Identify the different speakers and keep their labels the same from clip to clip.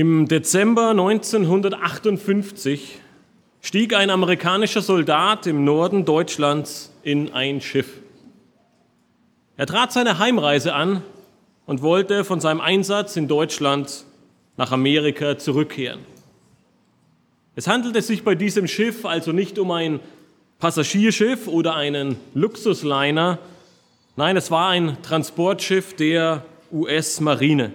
Speaker 1: Im Dezember 1958 stieg ein amerikanischer Soldat im Norden Deutschlands in ein Schiff. Er trat seine Heimreise an und wollte von seinem Einsatz in Deutschland nach Amerika zurückkehren. Es handelte sich bei diesem Schiff also nicht um ein Passagierschiff oder einen Luxusliner, nein, es war ein Transportschiff der US-Marine.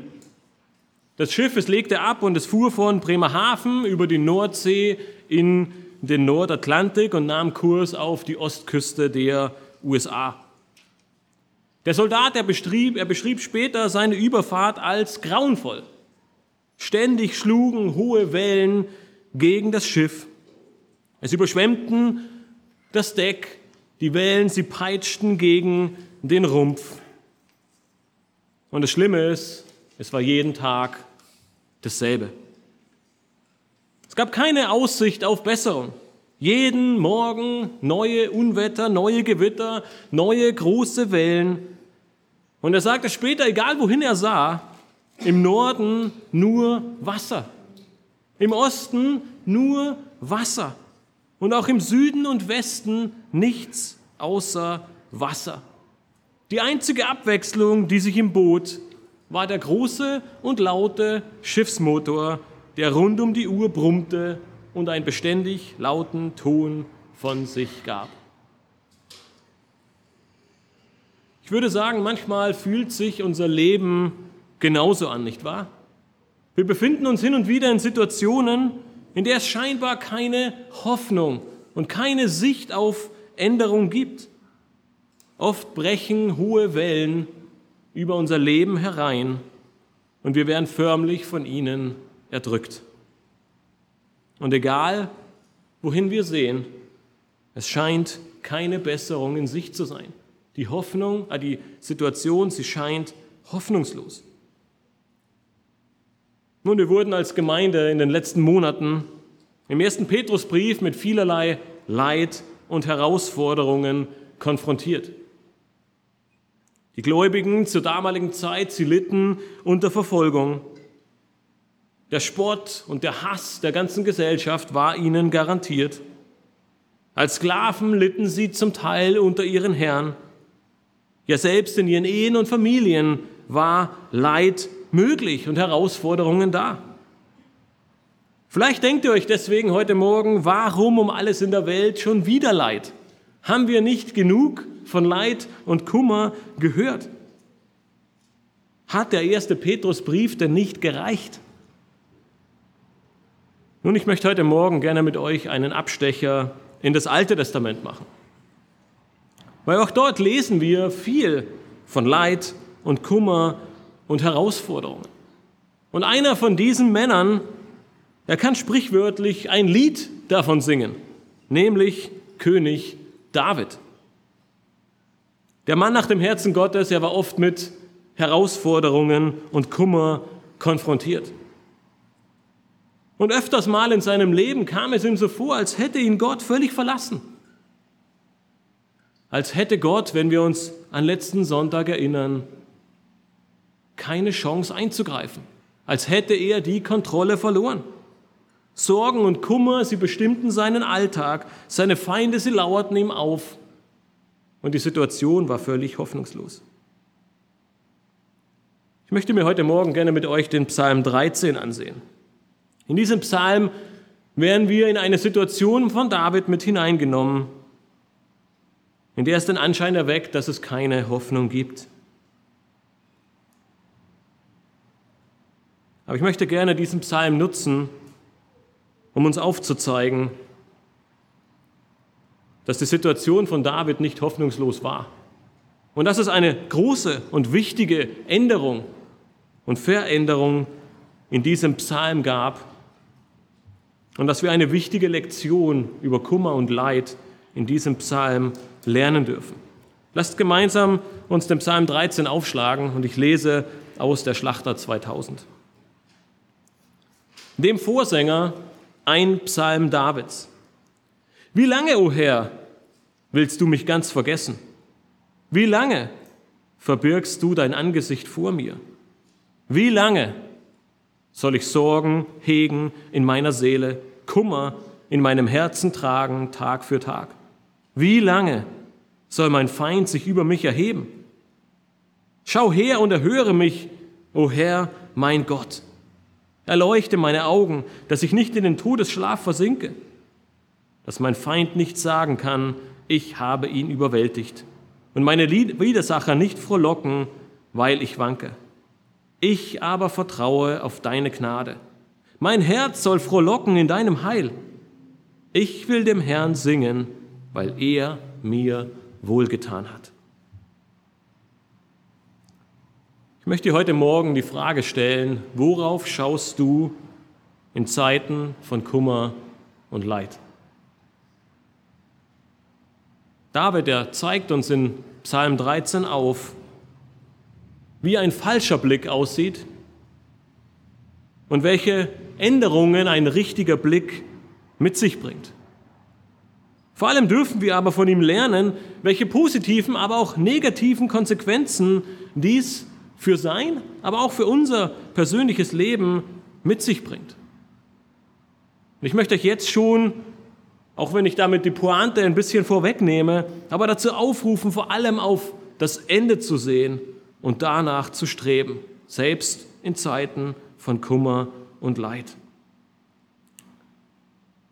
Speaker 1: Das Schiff, es legte ab und es fuhr von Bremerhaven über die Nordsee in den Nordatlantik und nahm Kurs auf die Ostküste der USA. Der Soldat, er beschrieb, er beschrieb später seine Überfahrt als grauenvoll. Ständig schlugen hohe Wellen gegen das Schiff. Es überschwemmten das Deck, die Wellen, sie peitschten gegen den Rumpf. Und das Schlimme ist, es war jeden Tag dasselbe. Es gab keine Aussicht auf Besserung. Jeden Morgen neue Unwetter, neue Gewitter, neue große Wellen. Und er sagte später, egal wohin er sah, im Norden nur Wasser, im Osten nur Wasser und auch im Süden und Westen nichts außer Wasser. Die einzige Abwechslung, die sich im Boot war der große und laute Schiffsmotor, der rund um die Uhr brummte und einen beständig lauten Ton von sich gab. Ich würde sagen, manchmal fühlt sich unser Leben genauso an, nicht wahr? Wir befinden uns hin und wieder in Situationen, in der es scheinbar keine Hoffnung und keine Sicht auf Änderung gibt. Oft brechen hohe Wellen über unser Leben herein und wir werden förmlich von ihnen erdrückt. Und egal, wohin wir sehen, es scheint keine Besserung in Sicht zu sein. Die Hoffnung, äh, die Situation, sie scheint hoffnungslos. Nun, wir wurden als Gemeinde in den letzten Monaten im ersten Petrusbrief mit vielerlei Leid und Herausforderungen konfrontiert. Die Gläubigen zur damaligen Zeit, sie litten unter Verfolgung. Der Spott und der Hass der ganzen Gesellschaft war ihnen garantiert. Als Sklaven litten sie zum Teil unter ihren Herren. Ja, selbst in ihren Ehen und Familien war Leid möglich und Herausforderungen da. Vielleicht denkt ihr euch deswegen heute Morgen, warum um alles in der Welt schon wieder Leid? Haben wir nicht genug von Leid und Kummer gehört? Hat der erste Petrusbrief denn nicht gereicht? Nun, ich möchte heute Morgen gerne mit euch einen Abstecher in das Alte Testament machen. Weil auch dort lesen wir viel von Leid und Kummer und Herausforderungen. Und einer von diesen Männern, er kann sprichwörtlich ein Lied davon singen, nämlich König David. Der Mann nach dem Herzen Gottes, er war oft mit Herausforderungen und Kummer konfrontiert. Und öfters mal in seinem Leben kam es ihm so vor, als hätte ihn Gott völlig verlassen. Als hätte Gott, wenn wir uns an letzten Sonntag erinnern, keine Chance einzugreifen. Als hätte er die Kontrolle verloren. Sorgen und Kummer, sie bestimmten seinen Alltag, seine Feinde, sie lauerten ihm auf und die Situation war völlig hoffnungslos. Ich möchte mir heute Morgen gerne mit euch den Psalm 13 ansehen. In diesem Psalm werden wir in eine Situation von David mit hineingenommen, in der es den Anschein erweckt, dass es keine Hoffnung gibt. Aber ich möchte gerne diesen Psalm nutzen, um uns aufzuzeigen, dass die Situation von David nicht hoffnungslos war. Und dass es eine große und wichtige Änderung und Veränderung in diesem Psalm gab. Und dass wir eine wichtige Lektion über Kummer und Leid in diesem Psalm lernen dürfen. Lasst gemeinsam uns den Psalm 13 aufschlagen und ich lese aus der Schlachter 2000. Dem Vorsänger ein Psalm Davids. Wie lange, o oh Herr, willst du mich ganz vergessen? Wie lange verbirgst du dein Angesicht vor mir? Wie lange soll ich Sorgen hegen in meiner Seele, Kummer in meinem Herzen tragen Tag für Tag? Wie lange soll mein Feind sich über mich erheben? Schau her und erhöre mich, o Herr, mein Gott. Erleuchte meine Augen, dass ich nicht in den Todesschlaf versinke, dass mein Feind nicht sagen kann, ich habe ihn überwältigt und meine Widersacher nicht frohlocken, weil ich wanke. Ich aber vertraue auf deine Gnade. Mein Herz soll frohlocken in deinem Heil. Ich will dem Herrn singen, weil er mir wohlgetan hat. Ich möchte dir heute Morgen die Frage stellen, worauf schaust du in Zeiten von Kummer und Leid? David, der zeigt uns in Psalm 13 auf, wie ein falscher Blick aussieht und welche Änderungen ein richtiger Blick mit sich bringt. Vor allem dürfen wir aber von ihm lernen, welche positiven, aber auch negativen Konsequenzen dies für sein, aber auch für unser persönliches Leben mit sich bringt. Und ich möchte euch jetzt schon, auch wenn ich damit die Pointe ein bisschen vorwegnehme, aber dazu aufrufen, vor allem auf das Ende zu sehen und danach zu streben, selbst in Zeiten von Kummer und Leid.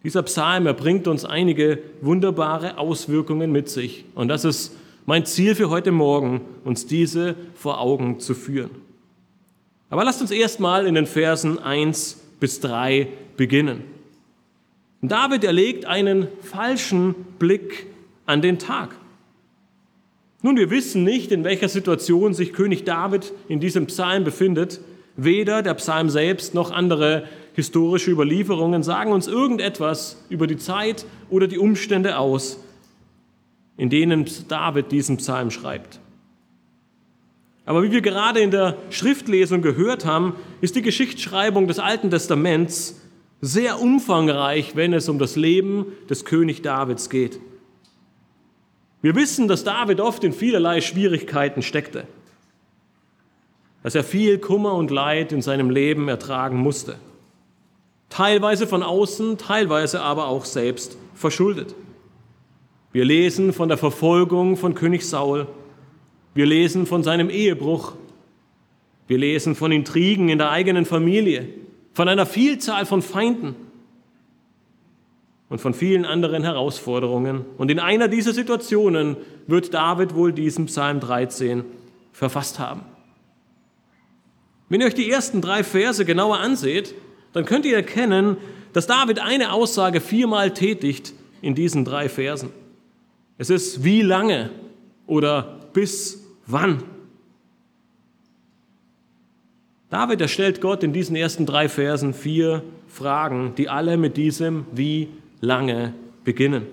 Speaker 1: Dieser Psalm, er bringt uns einige wunderbare Auswirkungen mit sich. Und das ist mein Ziel für heute Morgen, uns diese vor Augen zu führen. Aber lasst uns erstmal in den Versen 1 bis 3 beginnen. David erlegt einen falschen Blick an den Tag. Nun, wir wissen nicht, in welcher Situation sich König David in diesem Psalm befindet. Weder der Psalm selbst noch andere historische Überlieferungen sagen uns irgendetwas über die Zeit oder die Umstände aus, in denen David diesen Psalm schreibt. Aber wie wir gerade in der Schriftlesung gehört haben, ist die Geschichtsschreibung des Alten Testaments sehr umfangreich, wenn es um das Leben des König Davids geht. Wir wissen, dass David oft in vielerlei Schwierigkeiten steckte, dass er viel Kummer und Leid in seinem Leben ertragen musste, teilweise von außen, teilweise aber auch selbst verschuldet. Wir lesen von der Verfolgung von König Saul, wir lesen von seinem Ehebruch, wir lesen von Intrigen in der eigenen Familie, von einer Vielzahl von Feinden und von vielen anderen Herausforderungen. Und in einer dieser Situationen wird David wohl diesen Psalm 13 verfasst haben. Wenn ihr euch die ersten drei Verse genauer anseht, dann könnt ihr erkennen, dass David eine Aussage viermal tätigt in diesen drei Versen. Es ist wie lange oder bis wann. David erstellt Gott in diesen ersten drei Versen vier Fragen, die alle mit diesem wie lange beginnen.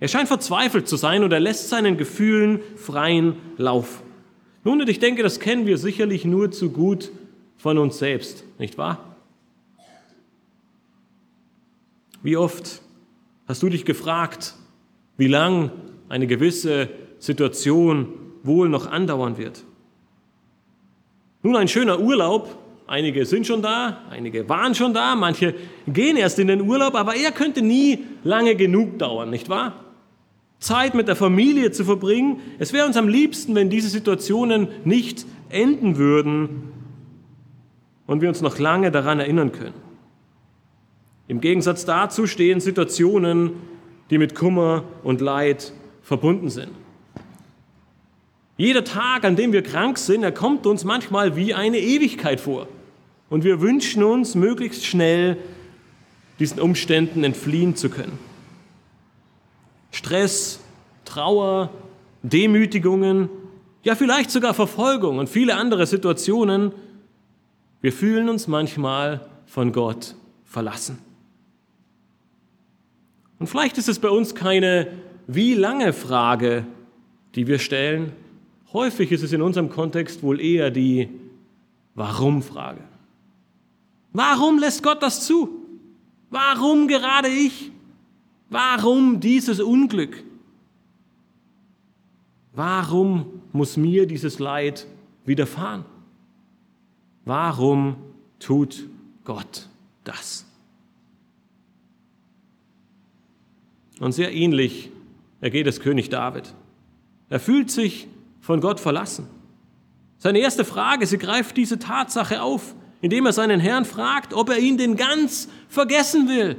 Speaker 1: Er scheint verzweifelt zu sein und er lässt seinen Gefühlen freien Lauf. Nun, und ich denke, das kennen wir sicherlich nur zu gut von uns selbst, nicht wahr? Wie oft hast du dich gefragt, wie lang eine gewisse Situation wohl noch andauern wird? Nun, ein schöner Urlaub Einige sind schon da, einige waren schon da, manche gehen erst in den Urlaub, aber er könnte nie lange genug dauern, nicht wahr? Zeit mit der Familie zu verbringen. Es wäre uns am liebsten, wenn diese Situationen nicht enden würden und wir uns noch lange daran erinnern können. Im Gegensatz dazu stehen Situationen, die mit Kummer und Leid verbunden sind. Jeder Tag, an dem wir krank sind, er kommt uns manchmal wie eine Ewigkeit vor. Und wir wünschen uns, möglichst schnell diesen Umständen entfliehen zu können. Stress, Trauer, Demütigungen, ja vielleicht sogar Verfolgung und viele andere Situationen. Wir fühlen uns manchmal von Gott verlassen. Und vielleicht ist es bei uns keine wie lange Frage, die wir stellen. Häufig ist es in unserem Kontext wohl eher die Warum Frage. Warum lässt Gott das zu? Warum gerade ich? Warum dieses Unglück? Warum muss mir dieses Leid widerfahren? Warum tut Gott das. Und sehr ähnlich ergeht es König David. Er fühlt sich von Gott verlassen. Seine erste Frage, sie greift diese Tatsache auf, indem er seinen Herrn fragt, ob er ihn denn ganz vergessen will.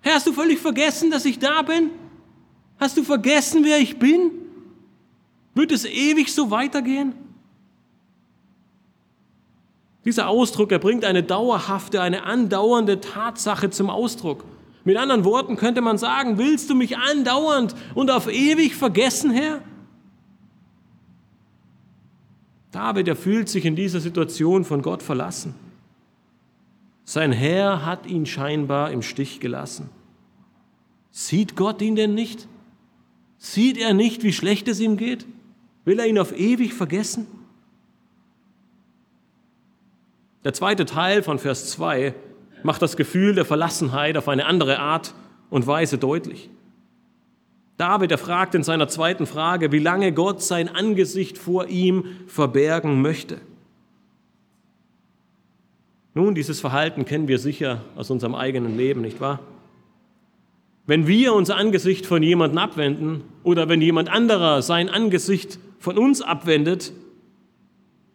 Speaker 1: Herr, hast du völlig vergessen, dass ich da bin? Hast du vergessen, wer ich bin? Wird es ewig so weitergehen? Dieser Ausdruck, er bringt eine dauerhafte, eine andauernde Tatsache zum Ausdruck. Mit anderen Worten könnte man sagen, willst du mich andauernd und auf ewig vergessen, Herr? David, er fühlt sich in dieser Situation von Gott verlassen. Sein Herr hat ihn scheinbar im Stich gelassen. Sieht Gott ihn denn nicht? Sieht er nicht, wie schlecht es ihm geht? Will er ihn auf ewig vergessen? Der zweite Teil von Vers 2 macht das Gefühl der Verlassenheit auf eine andere Art und Weise deutlich. David erfragt in seiner zweiten Frage, wie lange Gott sein Angesicht vor ihm verbergen möchte. Nun, dieses Verhalten kennen wir sicher aus unserem eigenen Leben, nicht wahr? Wenn wir unser Angesicht von jemandem abwenden oder wenn jemand anderer sein Angesicht von uns abwendet,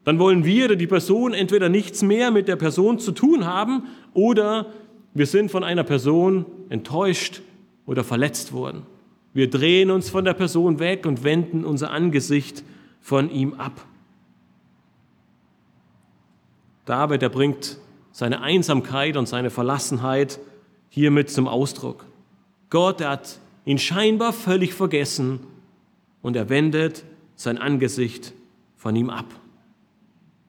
Speaker 1: dann wollen wir oder die Person entweder nichts mehr mit der Person zu tun haben oder wir sind von einer Person enttäuscht oder verletzt worden. Wir drehen uns von der Person weg und wenden unser Angesicht von ihm ab. David, er bringt seine Einsamkeit und seine Verlassenheit hiermit zum Ausdruck. Gott er hat ihn scheinbar völlig vergessen und er wendet sein Angesicht von ihm ab.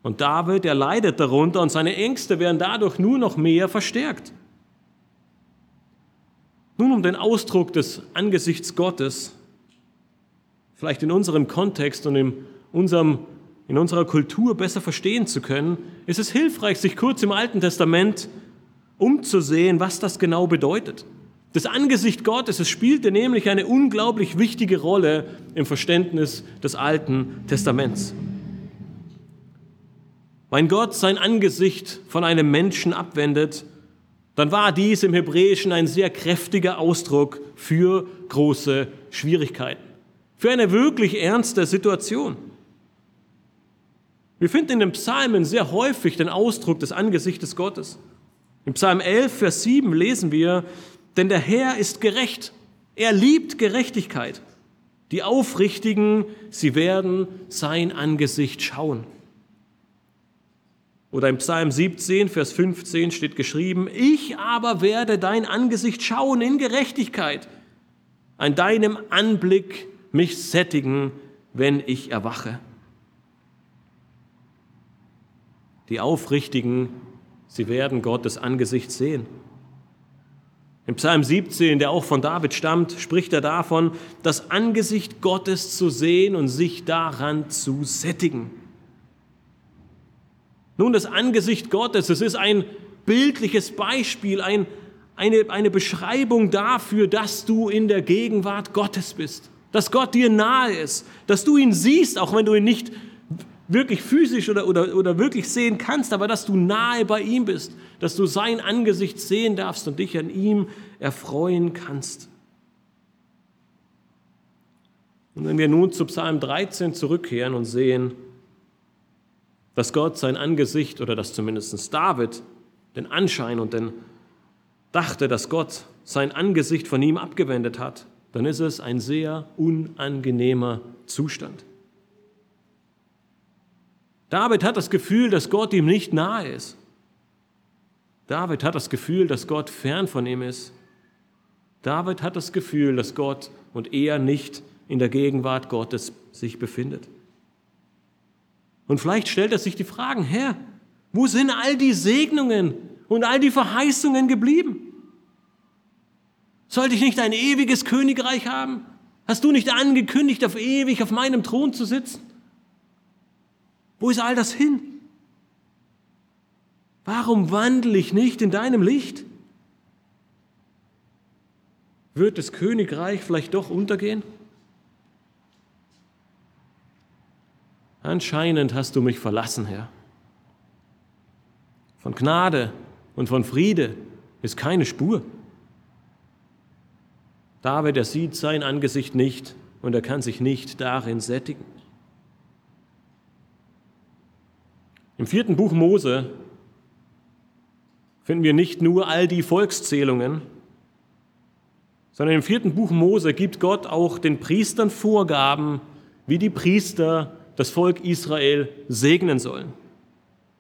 Speaker 1: Und David, er leidet darunter und seine Ängste werden dadurch nur noch mehr verstärkt. Nun, um den Ausdruck des Angesichts Gottes, vielleicht in unserem Kontext und in, unserem, in unserer Kultur besser verstehen zu können, ist es hilfreich, sich kurz im Alten Testament umzusehen, was das genau bedeutet. Das Angesicht Gottes, es spielte nämlich eine unglaublich wichtige Rolle im Verständnis des Alten Testaments. Wenn Gott sein Angesicht von einem Menschen abwendet, dann war dies im Hebräischen ein sehr kräftiger Ausdruck für große Schwierigkeiten, für eine wirklich ernste Situation. Wir finden in den Psalmen sehr häufig den Ausdruck des Angesichtes Gottes. Im Psalm 11, Vers 7 lesen wir, denn der Herr ist gerecht, er liebt Gerechtigkeit. Die Aufrichtigen, sie werden sein Angesicht schauen. Oder im Psalm 17, Vers 15 steht geschrieben, ich aber werde dein Angesicht schauen in Gerechtigkeit, an deinem Anblick mich sättigen, wenn ich erwache. Die Aufrichtigen, sie werden Gottes Angesicht sehen. Im Psalm 17, der auch von David stammt, spricht er davon, das Angesicht Gottes zu sehen und sich daran zu sättigen. Nun, das Angesicht Gottes, es ist ein bildliches Beispiel, ein, eine, eine Beschreibung dafür, dass du in der Gegenwart Gottes bist, dass Gott dir nahe ist, dass du ihn siehst, auch wenn du ihn nicht wirklich physisch oder, oder, oder wirklich sehen kannst, aber dass du nahe bei ihm bist, dass du sein Angesicht sehen darfst und dich an ihm erfreuen kannst. Und wenn wir nun zu Psalm 13 zurückkehren und sehen, dass Gott sein Angesicht oder dass zumindest David den Anschein und den dachte, dass Gott sein Angesicht von ihm abgewendet hat, dann ist es ein sehr unangenehmer Zustand. David hat das Gefühl, dass Gott ihm nicht nahe ist. David hat das Gefühl, dass Gott fern von ihm ist. David hat das Gefühl, dass Gott und er nicht in der Gegenwart Gottes sich befindet. Und vielleicht stellt er sich die Fragen, Herr, wo sind all die Segnungen und all die Verheißungen geblieben? Sollte ich nicht ein ewiges Königreich haben? Hast du nicht angekündigt, auf ewig auf meinem Thron zu sitzen? Wo ist all das hin? Warum wandle ich nicht in deinem Licht? Wird das Königreich vielleicht doch untergehen? Anscheinend hast du mich verlassen, Herr. Von Gnade und von Friede ist keine Spur. David, er sieht sein Angesicht nicht und er kann sich nicht darin sättigen. Im vierten Buch Mose finden wir nicht nur all die Volkszählungen, sondern im vierten Buch Mose gibt Gott auch den Priestern Vorgaben, wie die Priester das Volk Israel segnen sollen.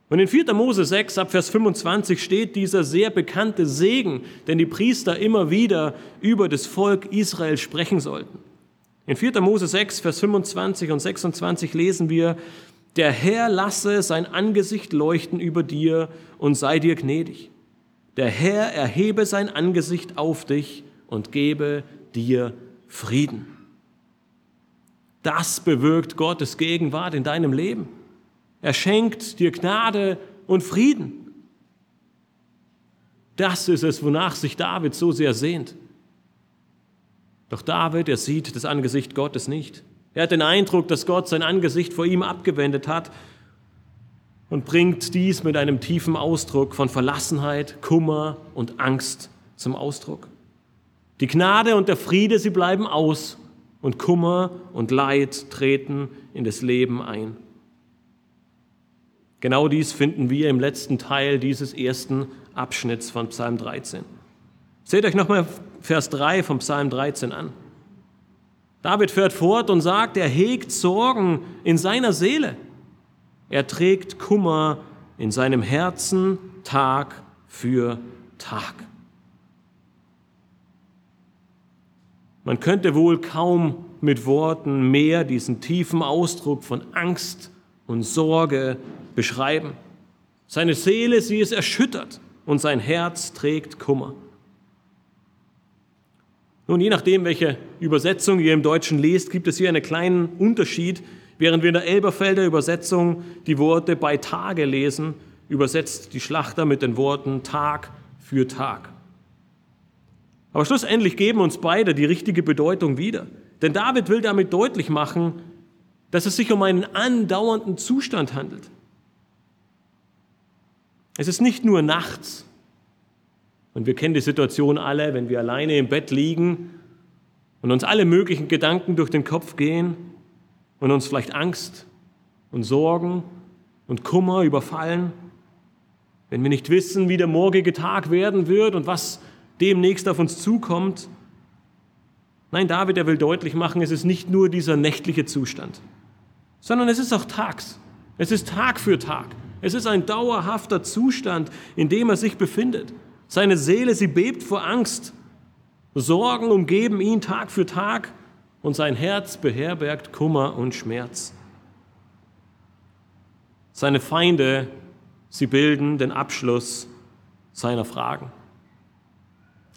Speaker 1: Und in 4. Mose 6 ab Vers 25 steht dieser sehr bekannte Segen, den die Priester immer wieder über das Volk Israel sprechen sollten. In 4. Mose 6, Vers 25 und 26 lesen wir, der Herr lasse sein Angesicht leuchten über dir und sei dir gnädig. Der Herr erhebe sein Angesicht auf dich und gebe dir Frieden. Das bewirkt Gottes Gegenwart in deinem Leben. Er schenkt dir Gnade und Frieden. Das ist es, wonach sich David so sehr sehnt. Doch David, er sieht das Angesicht Gottes nicht. Er hat den Eindruck, dass Gott sein Angesicht vor ihm abgewendet hat und bringt dies mit einem tiefen Ausdruck von Verlassenheit, Kummer und Angst zum Ausdruck. Die Gnade und der Friede, sie bleiben aus und Kummer und Leid treten in das Leben ein. Genau dies finden wir im letzten Teil dieses ersten Abschnitts von Psalm 13. Seht euch nochmal Vers 3 vom Psalm 13 an. David fährt fort und sagt, er hegt Sorgen in seiner Seele. Er trägt Kummer in seinem Herzen Tag für Tag. Man könnte wohl kaum mit Worten mehr diesen tiefen Ausdruck von Angst und Sorge beschreiben. Seine Seele, sie ist erschüttert und sein Herz trägt Kummer. Nun, je nachdem, welche Übersetzung ihr im Deutschen lest, gibt es hier einen kleinen Unterschied. Während wir in der Elberfelder Übersetzung die Worte bei Tage lesen, übersetzt die Schlachter mit den Worten Tag für Tag. Aber schlussendlich geben uns beide die richtige Bedeutung wieder. Denn David will damit deutlich machen, dass es sich um einen andauernden Zustand handelt. Es ist nicht nur nachts. Und wir kennen die Situation alle, wenn wir alleine im Bett liegen und uns alle möglichen Gedanken durch den Kopf gehen und uns vielleicht Angst und Sorgen und Kummer überfallen, wenn wir nicht wissen, wie der morgige Tag werden wird und was demnächst auf uns zukommt. Nein, David, er will deutlich machen, es ist nicht nur dieser nächtliche Zustand, sondern es ist auch tags. Es ist Tag für Tag. Es ist ein dauerhafter Zustand, in dem er sich befindet. Seine Seele, sie bebt vor Angst. Sorgen umgeben ihn Tag für Tag und sein Herz beherbergt Kummer und Schmerz. Seine Feinde, sie bilden den Abschluss seiner Fragen.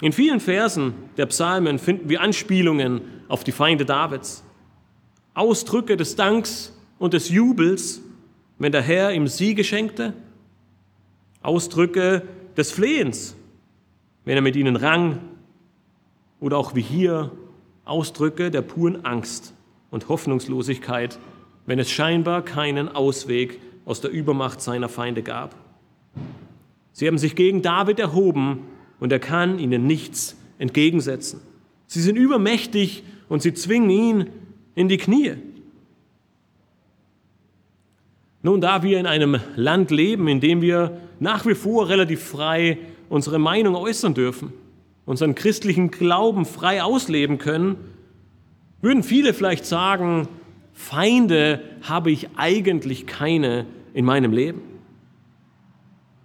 Speaker 1: In vielen Versen der Psalmen finden wir Anspielungen auf die Feinde Davids, Ausdrücke des Danks und des Jubels wenn der Herr ihm Siege schenkte, Ausdrücke des Flehens, wenn er mit ihnen rang, oder auch wie hier Ausdrücke der puren Angst und Hoffnungslosigkeit, wenn es scheinbar keinen Ausweg aus der Übermacht seiner Feinde gab. Sie haben sich gegen David erhoben und er kann ihnen nichts entgegensetzen. Sie sind übermächtig und sie zwingen ihn in die Knie. Nun, da wir in einem Land leben, in dem wir nach wie vor relativ frei unsere Meinung äußern dürfen, unseren christlichen Glauben frei ausleben können, würden viele vielleicht sagen, Feinde habe ich eigentlich keine in meinem Leben.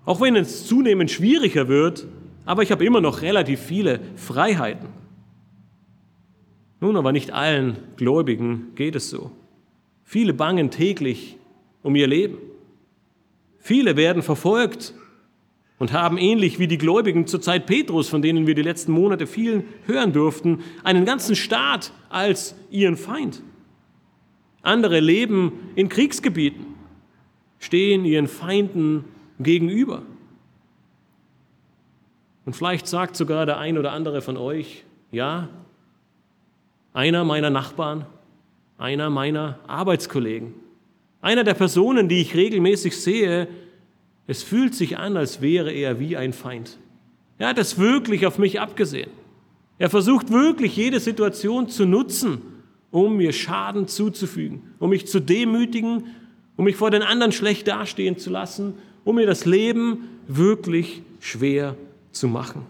Speaker 1: Auch wenn es zunehmend schwieriger wird, aber ich habe immer noch relativ viele Freiheiten. Nun, aber nicht allen Gläubigen geht es so. Viele bangen täglich um ihr Leben. Viele werden verfolgt und haben ähnlich wie die Gläubigen zur Zeit Petrus, von denen wir die letzten Monate viel hören durften, einen ganzen Staat als ihren Feind. Andere leben in Kriegsgebieten, stehen ihren Feinden gegenüber. Und vielleicht sagt sogar der ein oder andere von euch, ja, einer meiner Nachbarn, einer meiner Arbeitskollegen, einer der Personen, die ich regelmäßig sehe, Es fühlt sich an, als wäre er wie ein Feind. Er hat es wirklich auf mich abgesehen. Er versucht wirklich jede Situation zu nutzen, um mir Schaden zuzufügen, um mich zu demütigen, um mich vor den anderen schlecht dastehen zu lassen, um mir das Leben wirklich schwer zu machen.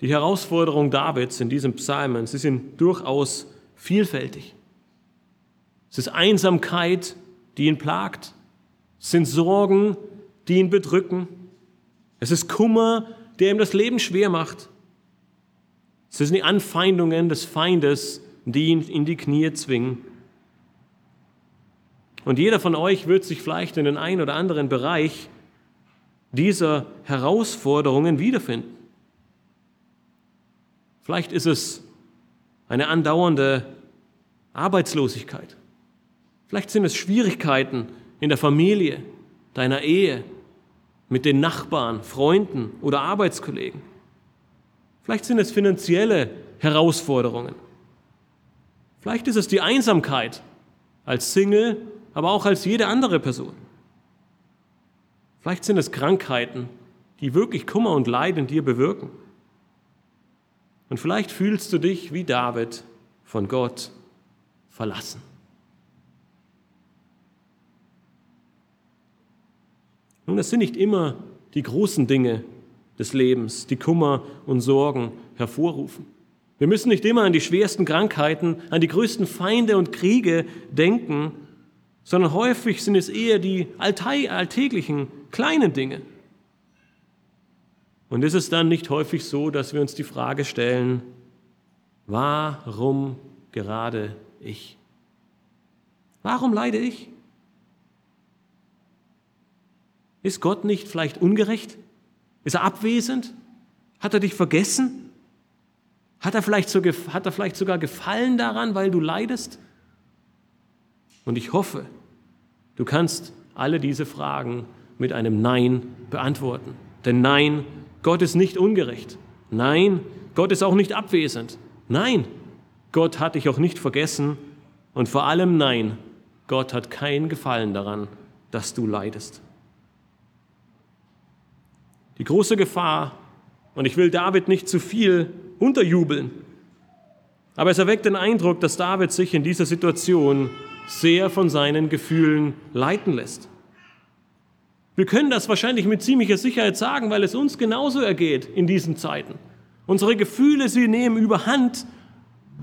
Speaker 1: Die Herausforderungen Davids in diesem Psalmen, sie sind durchaus vielfältig. Es ist Einsamkeit, die ihn plagt. Es sind Sorgen, die ihn bedrücken. Es ist Kummer, der ihm das Leben schwer macht. Es sind die Anfeindungen des Feindes, die ihn in die Knie zwingen. Und jeder von euch wird sich vielleicht in den einen oder anderen Bereich dieser Herausforderungen wiederfinden. Vielleicht ist es eine andauernde Arbeitslosigkeit. Vielleicht sind es Schwierigkeiten in der Familie, deiner Ehe, mit den Nachbarn, Freunden oder Arbeitskollegen. Vielleicht sind es finanzielle Herausforderungen. Vielleicht ist es die Einsamkeit als Single, aber auch als jede andere Person. Vielleicht sind es Krankheiten, die wirklich Kummer und Leid in dir bewirken. Und vielleicht fühlst du dich wie David von Gott verlassen. Nun, das sind nicht immer die großen Dinge des Lebens, die Kummer und Sorgen hervorrufen. Wir müssen nicht immer an die schwersten Krankheiten, an die größten Feinde und Kriege denken, sondern häufig sind es eher die alltäglichen, kleinen Dinge. Und ist es dann nicht häufig so, dass wir uns die Frage stellen, warum gerade ich? Warum leide ich? Ist Gott nicht vielleicht ungerecht? Ist er abwesend? Hat er dich vergessen? Hat er vielleicht, so, hat er vielleicht sogar Gefallen daran, weil du leidest? Und ich hoffe, du kannst alle diese Fragen mit einem Nein beantworten. Denn Nein Gott ist nicht ungerecht. Nein, Gott ist auch nicht abwesend. Nein, Gott hat dich auch nicht vergessen. Und vor allem nein, Gott hat keinen Gefallen daran, dass du leidest. Die große Gefahr, und ich will David nicht zu viel unterjubeln, aber es erweckt den Eindruck, dass David sich in dieser Situation sehr von seinen Gefühlen leiten lässt. Wir können das wahrscheinlich mit ziemlicher Sicherheit sagen, weil es uns genauso ergeht in diesen Zeiten. Unsere Gefühle, sie nehmen überhand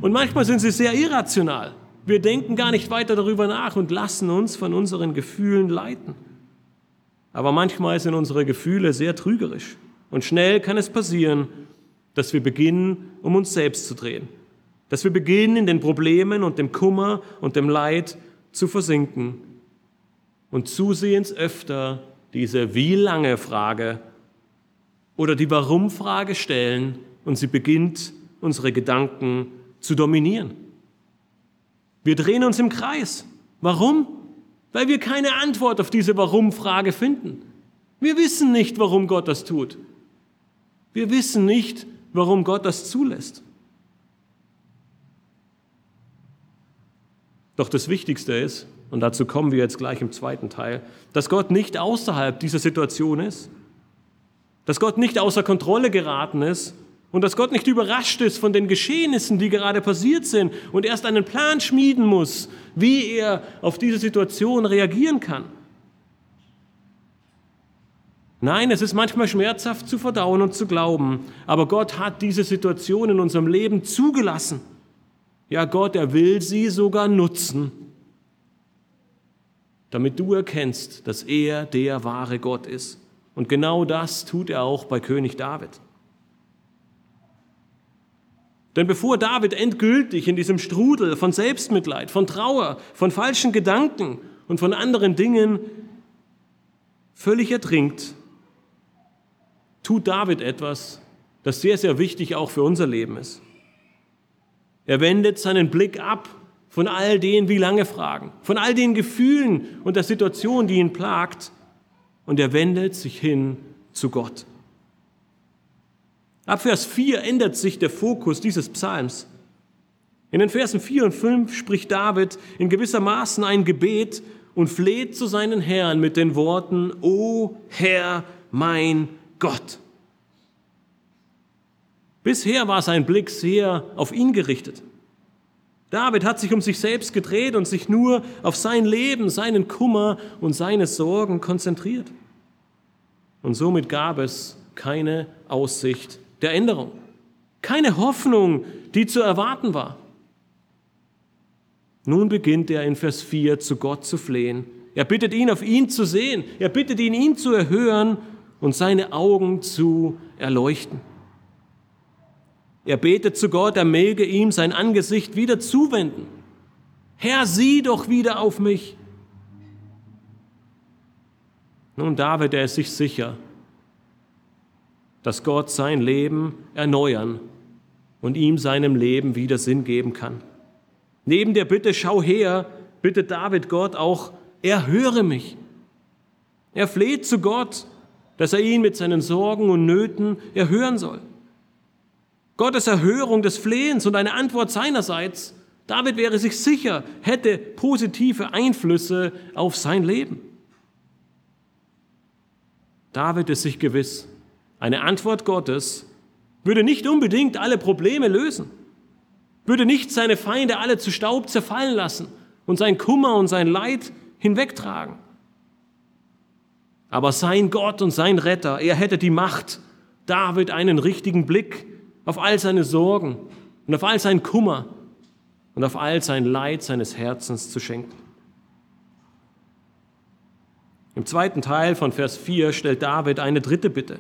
Speaker 1: und manchmal sind sie sehr irrational. Wir denken gar nicht weiter darüber nach und lassen uns von unseren Gefühlen leiten. Aber manchmal sind unsere Gefühle sehr trügerisch und schnell kann es passieren, dass wir beginnen, um uns selbst zu drehen. Dass wir beginnen, in den Problemen und dem Kummer und dem Leid zu versinken und zusehends öfter diese wie lange Frage oder die Warum Frage stellen und sie beginnt unsere Gedanken zu dominieren. Wir drehen uns im Kreis. Warum? Weil wir keine Antwort auf diese Warum-Frage finden. Wir wissen nicht, warum Gott das tut. Wir wissen nicht, warum Gott das zulässt. Doch das Wichtigste ist, und dazu kommen wir jetzt gleich im zweiten Teil, dass Gott nicht außerhalb dieser Situation ist, dass Gott nicht außer Kontrolle geraten ist und dass Gott nicht überrascht ist von den Geschehnissen, die gerade passiert sind und erst einen Plan schmieden muss, wie er auf diese Situation reagieren kann. Nein, es ist manchmal schmerzhaft zu verdauen und zu glauben, aber Gott hat diese Situation in unserem Leben zugelassen. Ja, Gott, er will sie sogar nutzen damit du erkennst, dass er der wahre Gott ist. Und genau das tut er auch bei König David. Denn bevor David endgültig in diesem Strudel von Selbstmitleid, von Trauer, von falschen Gedanken und von anderen Dingen völlig ertrinkt, tut David etwas, das sehr, sehr wichtig auch für unser Leben ist. Er wendet seinen Blick ab von all den wie lange Fragen, von all den Gefühlen und der Situation, die ihn plagt, und er wendet sich hin zu Gott. Ab Vers 4 ändert sich der Fokus dieses Psalms. In den Versen 4 und 5 spricht David in gewisser Maßen ein Gebet und fleht zu seinen Herrn mit den Worten, O Herr, mein Gott. Bisher war sein Blick sehr auf ihn gerichtet. David hat sich um sich selbst gedreht und sich nur auf sein Leben, seinen Kummer und seine Sorgen konzentriert. Und somit gab es keine Aussicht der Änderung, keine Hoffnung, die zu erwarten war. Nun beginnt er in Vers 4 zu Gott zu flehen. Er bittet ihn, auf ihn zu sehen. Er bittet ihn, ihn zu erhören und seine Augen zu erleuchten. Er betet zu Gott, er möge ihm sein Angesicht wieder zuwenden. Herr, sieh doch wieder auf mich. Nun, David, er ist sich sicher, dass Gott sein Leben erneuern und ihm seinem Leben wieder Sinn geben kann. Neben der Bitte, schau her, bittet David Gott auch, erhöre mich. Er fleht zu Gott, dass er ihn mit seinen Sorgen und Nöten erhören soll. Gottes Erhörung des Flehens und eine Antwort seinerseits, David wäre sich sicher, hätte positive Einflüsse auf sein Leben. David ist sich gewiss, eine Antwort Gottes würde nicht unbedingt alle Probleme lösen, würde nicht seine Feinde alle zu Staub zerfallen lassen und sein Kummer und sein Leid hinwegtragen. Aber sein Gott und sein Retter, er hätte die Macht, David einen richtigen Blick auf all seine Sorgen und auf all sein Kummer und auf all sein Leid seines Herzens zu schenken. Im zweiten Teil von Vers 4 stellt David eine dritte Bitte.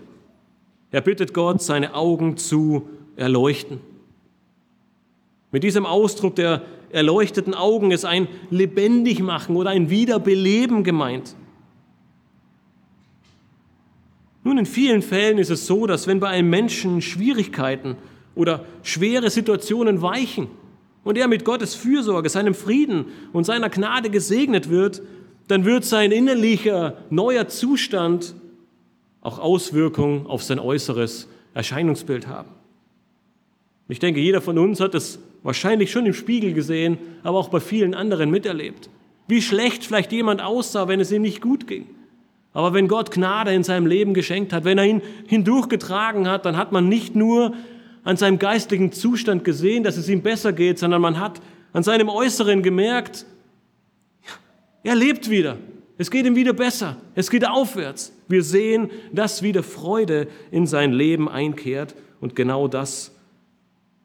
Speaker 1: Er bittet Gott, seine Augen zu erleuchten. Mit diesem Ausdruck der erleuchteten Augen ist ein Lebendigmachen oder ein Wiederbeleben gemeint. Nun, in vielen Fällen ist es so, dass wenn bei einem Menschen Schwierigkeiten oder schwere Situationen weichen und er mit Gottes Fürsorge, seinem Frieden und seiner Gnade gesegnet wird, dann wird sein innerlicher neuer Zustand auch Auswirkungen auf sein äußeres Erscheinungsbild haben. Ich denke, jeder von uns hat es wahrscheinlich schon im Spiegel gesehen, aber auch bei vielen anderen miterlebt. Wie schlecht vielleicht jemand aussah, wenn es ihm nicht gut ging. Aber wenn Gott Gnade in seinem Leben geschenkt hat, wenn er ihn hindurchgetragen hat, dann hat man nicht nur an seinem geistlichen Zustand gesehen, dass es ihm besser geht, sondern man hat an seinem Äußeren gemerkt, er lebt wieder. Es geht ihm wieder besser. Es geht aufwärts. Wir sehen, dass wieder Freude in sein Leben einkehrt. Und genau das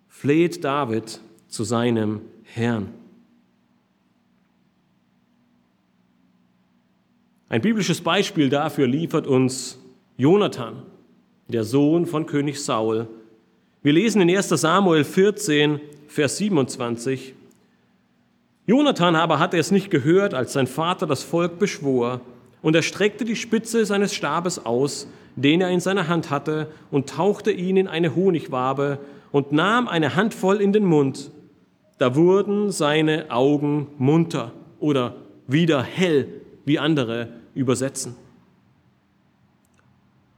Speaker 1: fleht David zu seinem Herrn. Ein biblisches Beispiel dafür liefert uns Jonathan, der Sohn von König Saul. Wir lesen in 1 Samuel 14, Vers 27. Jonathan aber hatte es nicht gehört, als sein Vater das Volk beschwor, und er streckte die Spitze seines Stabes aus, den er in seiner Hand hatte, und tauchte ihn in eine Honigwabe und nahm eine Handvoll in den Mund. Da wurden seine Augen munter oder wieder hell, wie andere übersetzen.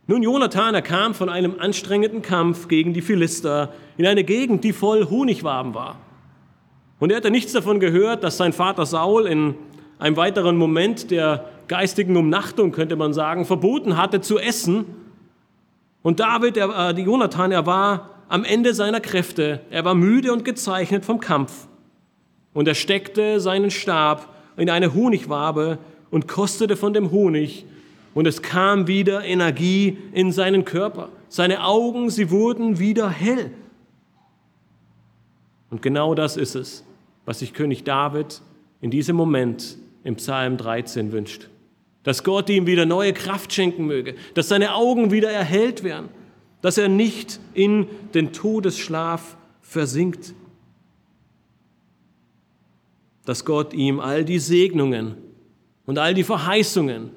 Speaker 1: Nun, Jonathan, er kam von einem anstrengenden Kampf gegen die Philister in eine Gegend, die voll Honigwaben war. Und er hatte nichts davon gehört, dass sein Vater Saul in einem weiteren Moment der geistigen Umnachtung, könnte man sagen, verboten hatte zu essen. Und David, er, äh, Jonathan, er war am Ende seiner Kräfte. Er war müde und gezeichnet vom Kampf. Und er steckte seinen Stab in eine Honigwabe und kostete von dem Honig und es kam wieder Energie in seinen Körper. Seine Augen, sie wurden wieder hell. Und genau das ist es, was sich König David in diesem Moment im Psalm 13 wünscht. Dass Gott ihm wieder neue Kraft schenken möge, dass seine Augen wieder erhellt werden, dass er nicht in den Todesschlaf versinkt, dass Gott ihm all die Segnungen und all die Verheißungen,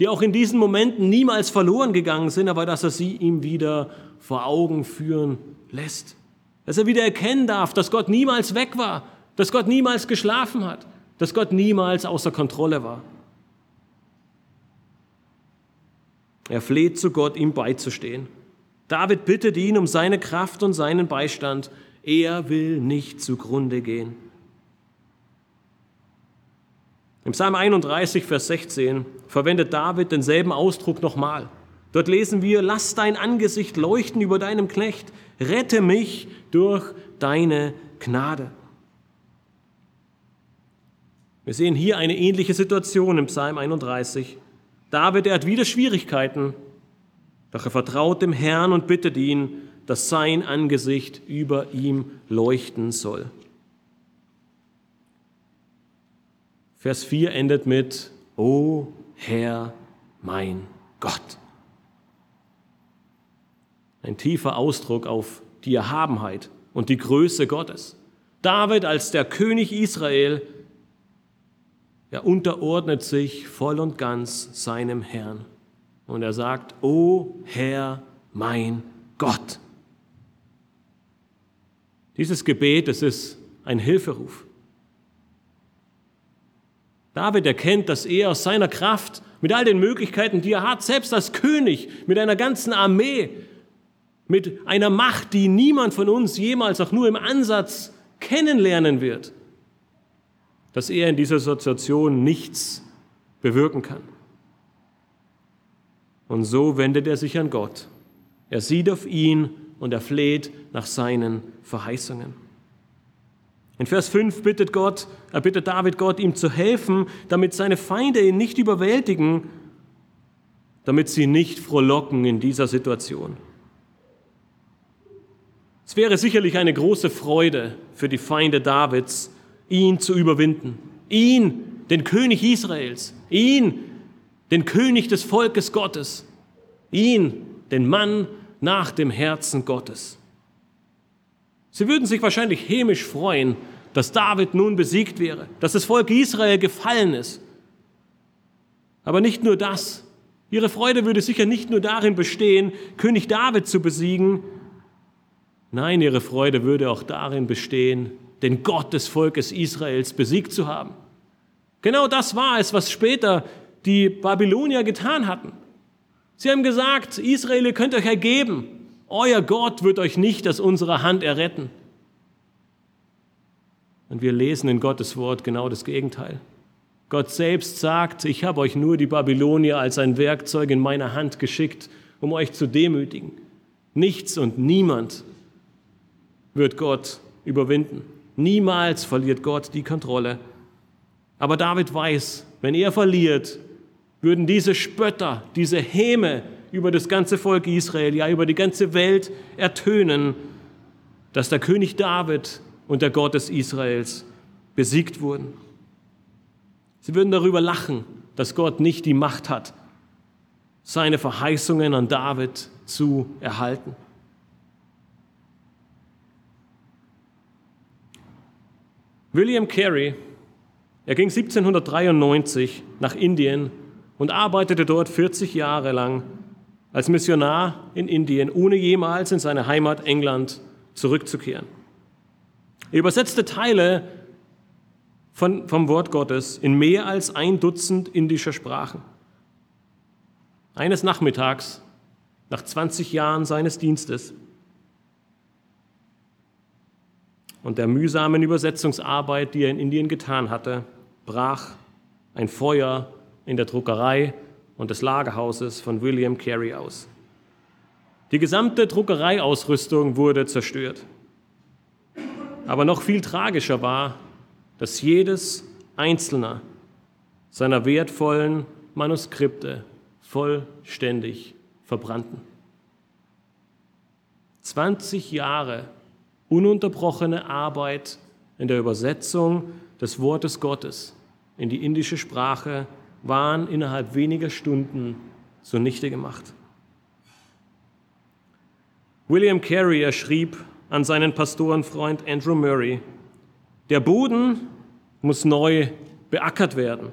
Speaker 1: die auch in diesen Momenten niemals verloren gegangen sind, aber dass er sie ihm wieder vor Augen führen lässt. Dass er wieder erkennen darf, dass Gott niemals weg war, dass Gott niemals geschlafen hat, dass Gott niemals außer Kontrolle war. Er fleht zu Gott, ihm beizustehen. David bittet ihn um seine Kraft und seinen Beistand. Er will nicht zugrunde gehen. Im Psalm 31, Vers 16 verwendet David denselben Ausdruck nochmal. Dort lesen wir, lass dein Angesicht leuchten über deinem Knecht, rette mich durch deine Gnade. Wir sehen hier eine ähnliche Situation im Psalm 31. David, er hat wieder Schwierigkeiten, doch er vertraut dem Herrn und bittet ihn, dass sein Angesicht über ihm leuchten soll. Vers 4 endet mit, O Herr, mein Gott. Ein tiefer Ausdruck auf die Erhabenheit und die Größe Gottes. David als der König Israel, er unterordnet sich voll und ganz seinem Herrn. Und er sagt, O Herr, mein Gott. Dieses Gebet, es ist ein Hilferuf. David erkennt, dass er aus seiner Kraft, mit all den Möglichkeiten, die er hat, selbst als König, mit einer ganzen Armee, mit einer Macht, die niemand von uns jemals auch nur im Ansatz kennenlernen wird, dass er in dieser Situation nichts bewirken kann. Und so wendet er sich an Gott. Er sieht auf ihn und er fleht nach seinen Verheißungen. In Vers 5 bittet Gott, er bittet David Gott, ihm zu helfen, damit seine Feinde ihn nicht überwältigen, damit sie nicht frohlocken in dieser Situation. Es wäre sicherlich eine große Freude für die Feinde Davids, ihn zu überwinden. Ihn, den König Israels. Ihn, den König des Volkes Gottes. Ihn, den Mann nach dem Herzen Gottes. Sie würden sich wahrscheinlich hämisch freuen, dass David nun besiegt wäre, dass das Volk Israel gefallen ist. Aber nicht nur das. Ihre Freude würde sicher nicht nur darin bestehen, König David zu besiegen. Nein, ihre Freude würde auch darin bestehen, den Gott des Volkes Israels besiegt zu haben. Genau das war es, was später die Babylonier getan hatten. Sie haben gesagt, Israel, ihr könnt euch ergeben. Euer Gott wird euch nicht aus unserer Hand erretten. Und wir lesen in Gottes Wort genau das Gegenteil. Gott selbst sagt, ich habe euch nur die Babylonier als ein Werkzeug in meiner Hand geschickt, um euch zu demütigen. Nichts und niemand wird Gott überwinden. Niemals verliert Gott die Kontrolle. Aber David weiß, wenn er verliert, würden diese Spötter, diese Häme über das ganze Volk Israel, ja über die ganze Welt ertönen, dass der König David und der Gott des Israels besiegt wurden. Sie würden darüber lachen, dass Gott nicht die Macht hat, seine Verheißungen an David zu erhalten. William Carey, er ging 1793 nach Indien und arbeitete dort 40 Jahre lang als Missionar in Indien, ohne jemals in seine Heimat England zurückzukehren. Er übersetzte Teile von, vom Wort Gottes in mehr als ein Dutzend indischer Sprachen. Eines Nachmittags, nach 20 Jahren seines Dienstes und der mühsamen Übersetzungsarbeit, die er in Indien getan hatte, brach ein Feuer in der Druckerei und des Lagerhauses von William Carey aus. Die gesamte Druckereiausrüstung wurde zerstört. Aber noch viel tragischer war, dass jedes einzelne seiner wertvollen Manuskripte vollständig verbrannten. 20 Jahre ununterbrochene Arbeit in der Übersetzung des Wortes Gottes in die indische Sprache waren innerhalb weniger Stunden zunichte gemacht. William Carey schrieb an seinen Pastorenfreund Andrew Murray, der Boden muss neu beackert werden,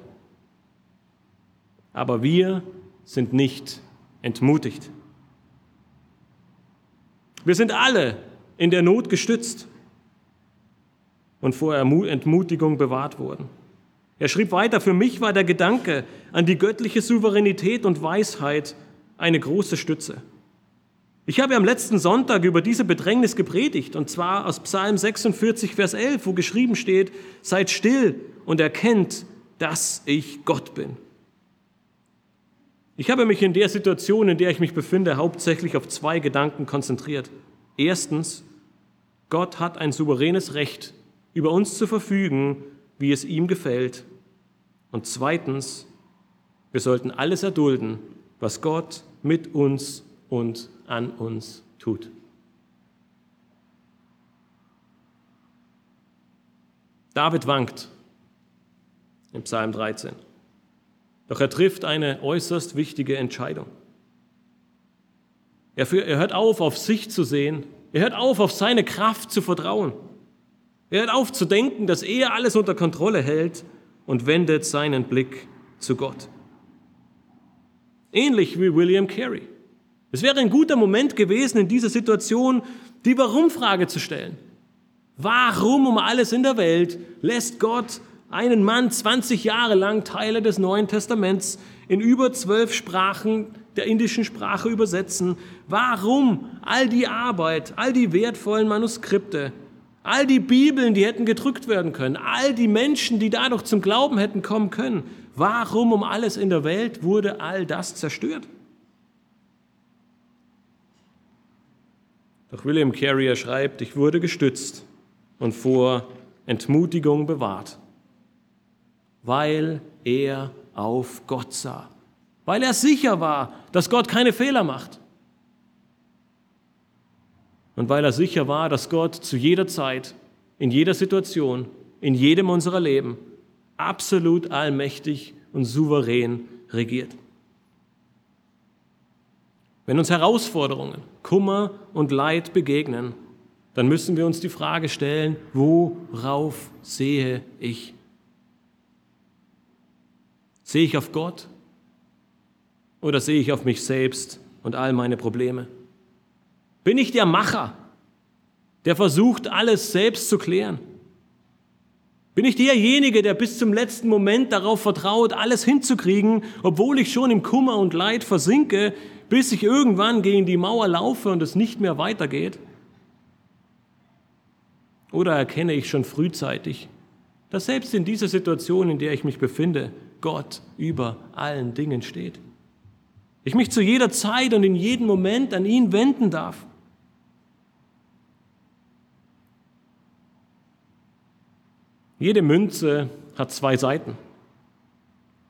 Speaker 1: aber wir sind nicht entmutigt. Wir sind alle in der Not gestützt und vor Entmutigung bewahrt worden. Er schrieb weiter, für mich war der Gedanke an die göttliche Souveränität und Weisheit eine große Stütze. Ich habe am letzten Sonntag über diese Bedrängnis gepredigt, und zwar aus Psalm 46, Vers 11, wo geschrieben steht, seid still und erkennt, dass ich Gott bin. Ich habe mich in der Situation, in der ich mich befinde, hauptsächlich auf zwei Gedanken konzentriert. Erstens, Gott hat ein souveränes Recht, über uns zu verfügen, wie es ihm gefällt. Und zweitens, wir sollten alles erdulden, was Gott mit uns und an uns tut. David wankt im Psalm 13. Doch er trifft eine äußerst wichtige Entscheidung. Er, hört auf, auf sich zu sehen. Er hört auf, auf seine Kraft zu vertrauen. Er hört auf zu denken, dass er alles unter Kontrolle hält und wendet seinen Blick zu Gott. Ähnlich wie William Carey. Es wäre ein guter Moment gewesen, in dieser Situation die Warum-Frage zu stellen. Warum um alles in der Welt lässt Gott einen Mann 20 Jahre lang Teile des Neuen Testaments in über zwölf Sprachen der indischen Sprache übersetzen. Warum all die Arbeit, all die wertvollen Manuskripte, all die Bibeln, die hätten gedrückt werden können, all die Menschen, die dadurch zum Glauben hätten kommen können, warum um alles in der Welt wurde all das zerstört? Doch William Carrier schreibt, ich wurde gestützt und vor Entmutigung bewahrt weil er auf Gott sah, weil er sicher war, dass Gott keine Fehler macht und weil er sicher war, dass Gott zu jeder Zeit, in jeder Situation, in jedem unserer Leben absolut allmächtig und souverän regiert. Wenn uns Herausforderungen, Kummer und Leid begegnen, dann müssen wir uns die Frage stellen, worauf sehe ich Sehe ich auf Gott oder sehe ich auf mich selbst und all meine Probleme? Bin ich der Macher, der versucht, alles selbst zu klären? Bin ich derjenige, der bis zum letzten Moment darauf vertraut, alles hinzukriegen, obwohl ich schon im Kummer und Leid versinke, bis ich irgendwann gegen die Mauer laufe und es nicht mehr weitergeht? Oder erkenne ich schon frühzeitig, dass selbst in dieser Situation, in der ich mich befinde, Gott über allen Dingen steht. Ich mich zu jeder Zeit und in jedem Moment an ihn wenden darf. Jede Münze hat zwei Seiten.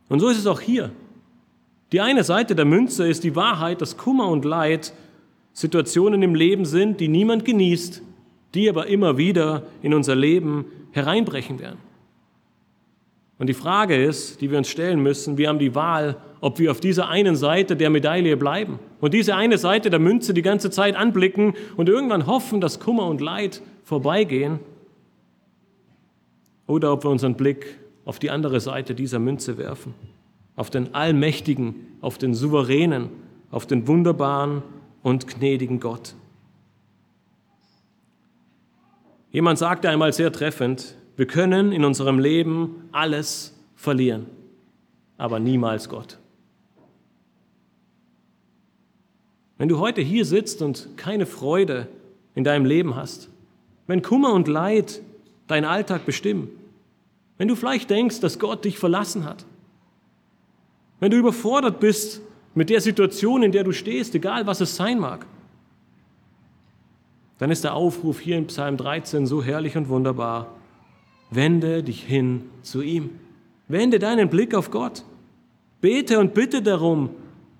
Speaker 1: Und so ist es auch hier. Die eine Seite der Münze ist die Wahrheit, dass Kummer und Leid Situationen im Leben sind, die niemand genießt, die aber immer wieder in unser Leben hereinbrechen werden. Und die Frage ist, die wir uns stellen müssen, wir haben die Wahl, ob wir auf dieser einen Seite der Medaille bleiben und diese eine Seite der Münze die ganze Zeit anblicken und irgendwann hoffen, dass Kummer und Leid vorbeigehen, oder ob wir unseren Blick auf die andere Seite dieser Münze werfen, auf den Allmächtigen, auf den Souveränen, auf den wunderbaren und gnädigen Gott. Jemand sagte einmal sehr treffend, wir können in unserem Leben alles verlieren, aber niemals Gott. Wenn du heute hier sitzt und keine Freude in deinem Leben hast, wenn Kummer und Leid deinen Alltag bestimmen, wenn du vielleicht denkst, dass Gott dich verlassen hat, wenn du überfordert bist mit der Situation, in der du stehst, egal was es sein mag, dann ist der Aufruf hier in Psalm 13 so herrlich und wunderbar. Wende dich hin zu ihm. Wende deinen Blick auf Gott. Bete und bitte darum,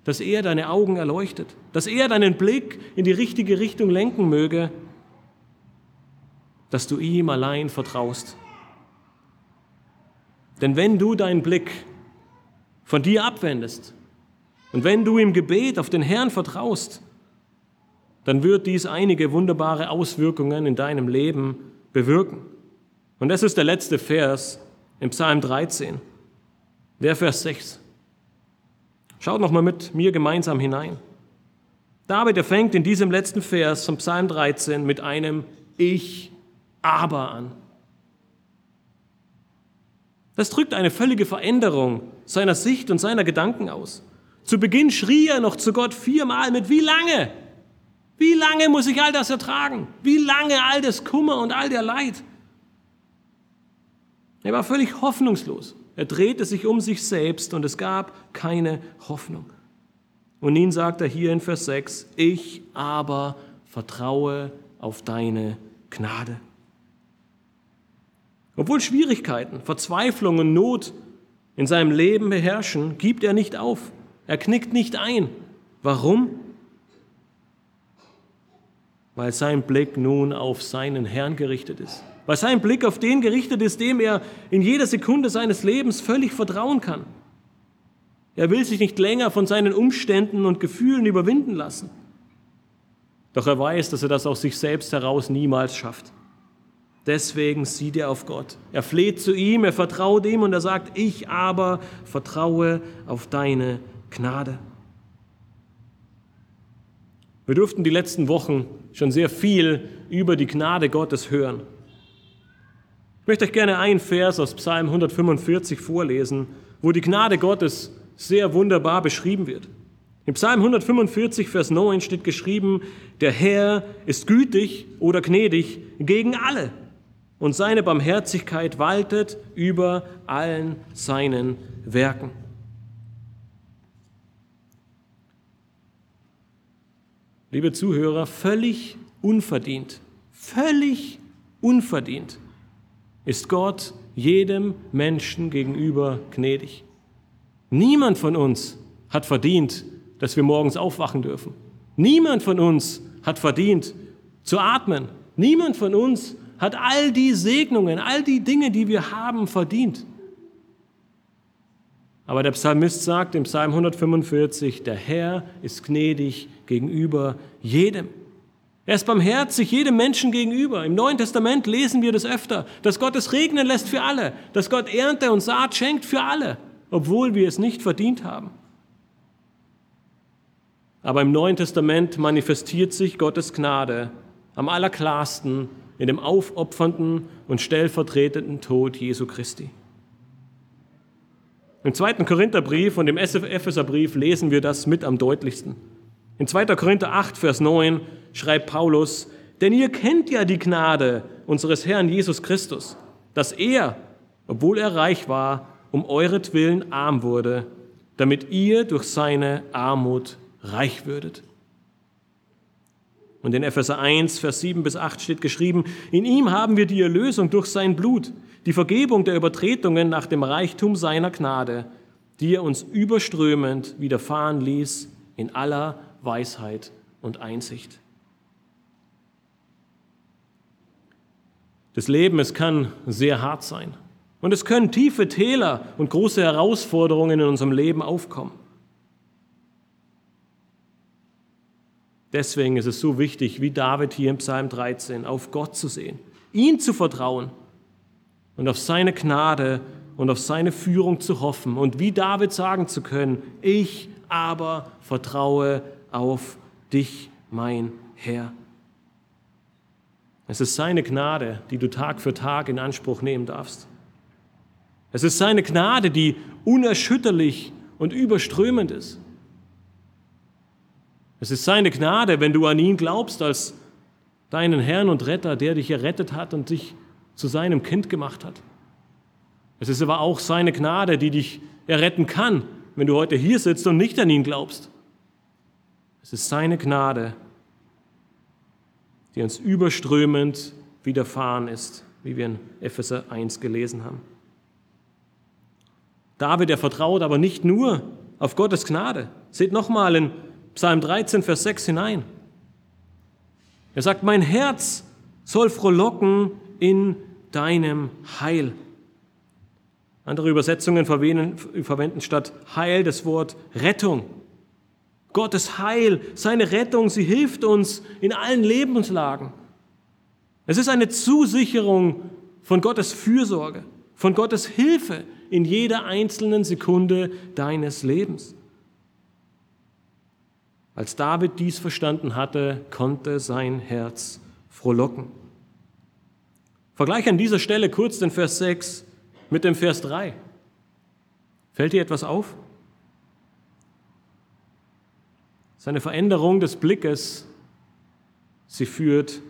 Speaker 1: dass er deine Augen erleuchtet, dass er deinen Blick in die richtige Richtung lenken möge, dass du ihm allein vertraust. Denn wenn du deinen Blick von dir abwendest und wenn du im Gebet auf den Herrn vertraust, dann wird dies einige wunderbare Auswirkungen in deinem Leben bewirken. Und das ist der letzte Vers im Psalm 13, der Vers 6. Schaut noch mal mit mir gemeinsam hinein. David er fängt in diesem letzten Vers vom Psalm 13 mit einem Ich aber an. Das drückt eine völlige Veränderung seiner Sicht und seiner Gedanken aus. Zu Beginn schrie er noch zu Gott viermal mit Wie lange? Wie lange muss ich all das ertragen? Wie lange all das Kummer und all der Leid? Er war völlig hoffnungslos. Er drehte sich um sich selbst und es gab keine Hoffnung. Und ihn sagt er hier in Vers 6, ich aber vertraue auf deine Gnade. Obwohl Schwierigkeiten, Verzweiflung und Not in seinem Leben beherrschen, gibt er nicht auf. Er knickt nicht ein. Warum? Weil sein Blick nun auf seinen Herrn gerichtet ist. Weil sein Blick auf den gerichtet ist, dem er in jeder Sekunde seines Lebens völlig vertrauen kann. Er will sich nicht länger von seinen Umständen und Gefühlen überwinden lassen. Doch er weiß, dass er das aus sich selbst heraus niemals schafft. Deswegen sieht er auf Gott. Er fleht zu ihm, er vertraut ihm und er sagt, ich aber vertraue auf deine Gnade. Wir durften die letzten Wochen schon sehr viel über die Gnade Gottes hören. Ich möchte euch gerne einen Vers aus Psalm 145 vorlesen, wo die Gnade Gottes sehr wunderbar beschrieben wird. Im Psalm 145, Vers 9 steht geschrieben, der Herr ist gütig oder gnädig gegen alle und seine Barmherzigkeit waltet über allen seinen Werken. Liebe Zuhörer, völlig unverdient, völlig unverdient ist Gott jedem Menschen gegenüber gnädig. Niemand von uns hat verdient, dass wir morgens aufwachen dürfen. Niemand von uns hat verdient zu atmen. Niemand von uns hat all die Segnungen, all die Dinge, die wir haben, verdient. Aber der Psalmist sagt im Psalm 145, der Herr ist gnädig gegenüber jedem. Er ist barmherzig jedem Menschen gegenüber. Im Neuen Testament lesen wir das öfter, dass Gott es regnen lässt für alle, dass Gott Ernte und Saat schenkt für alle, obwohl wir es nicht verdient haben. Aber im Neuen Testament manifestiert sich Gottes Gnade am allerklarsten in dem aufopfernden und stellvertretenden Tod Jesu Christi. Im zweiten Korintherbrief und im Epheserbrief lesen wir das mit am deutlichsten. In 2. Korinther 8, Vers 9 schreibt Paulus, denn ihr kennt ja die Gnade unseres Herrn Jesus Christus, dass er, obwohl er reich war, um euretwillen arm wurde, damit ihr durch seine Armut reich würdet. Und in Epheser 1, Vers 7 bis 8 steht geschrieben, in ihm haben wir die Erlösung durch sein Blut, die Vergebung der Übertretungen nach dem Reichtum seiner Gnade, die er uns überströmend widerfahren ließ in aller Weisheit und Einsicht. Das Leben, es kann sehr hart sein. Und es können tiefe Täler und große Herausforderungen in unserem Leben aufkommen. Deswegen ist es so wichtig, wie David hier im Psalm 13, auf Gott zu sehen, ihn zu vertrauen und auf seine Gnade und auf seine Führung zu hoffen und wie David sagen zu können, ich aber vertraue auf dich, mein Herr. Es ist seine Gnade, die du Tag für Tag in Anspruch nehmen darfst. Es ist seine Gnade, die unerschütterlich und überströmend ist. Es ist seine Gnade, wenn du an ihn glaubst als deinen Herrn und Retter, der dich errettet hat und dich zu seinem Kind gemacht hat. Es ist aber auch seine Gnade, die dich erretten kann, wenn du heute hier sitzt und nicht an ihn glaubst. Es ist seine Gnade, die uns überströmend widerfahren ist, wie wir in Epheser 1 gelesen haben. David, er vertraut aber nicht nur auf Gottes Gnade. Seht nochmal in Psalm 13, Vers 6 hinein. Er sagt, mein Herz soll frohlocken in deinem Heil. Andere Übersetzungen verwenden statt Heil das Wort Rettung. Gottes Heil, seine Rettung, sie hilft uns in allen Lebenslagen. Es ist eine Zusicherung von Gottes Fürsorge, von Gottes Hilfe in jeder einzelnen Sekunde deines Lebens. Als David dies verstanden hatte, konnte sein Herz frohlocken. Vergleiche an dieser Stelle kurz den Vers 6 mit dem Vers 3. Fällt dir etwas auf? Seine Veränderung des Blickes, sie führt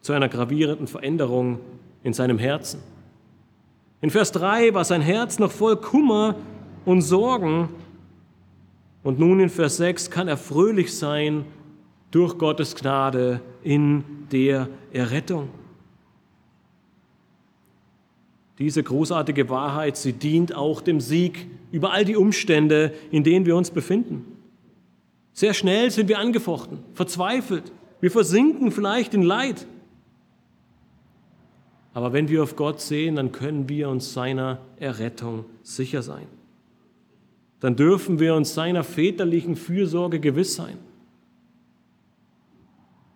Speaker 1: zu einer gravierenden Veränderung in seinem Herzen. In Vers 3 war sein Herz noch voll Kummer und Sorgen. Und nun in Vers 6 kann er fröhlich sein durch Gottes Gnade in der Errettung. Diese großartige Wahrheit, sie dient auch dem Sieg über all die Umstände, in denen wir uns befinden. Sehr schnell sind wir angefochten, verzweifelt, wir versinken vielleicht in Leid. Aber wenn wir auf Gott sehen, dann können wir uns seiner Errettung sicher sein. Dann dürfen wir uns seiner väterlichen Fürsorge gewiss sein.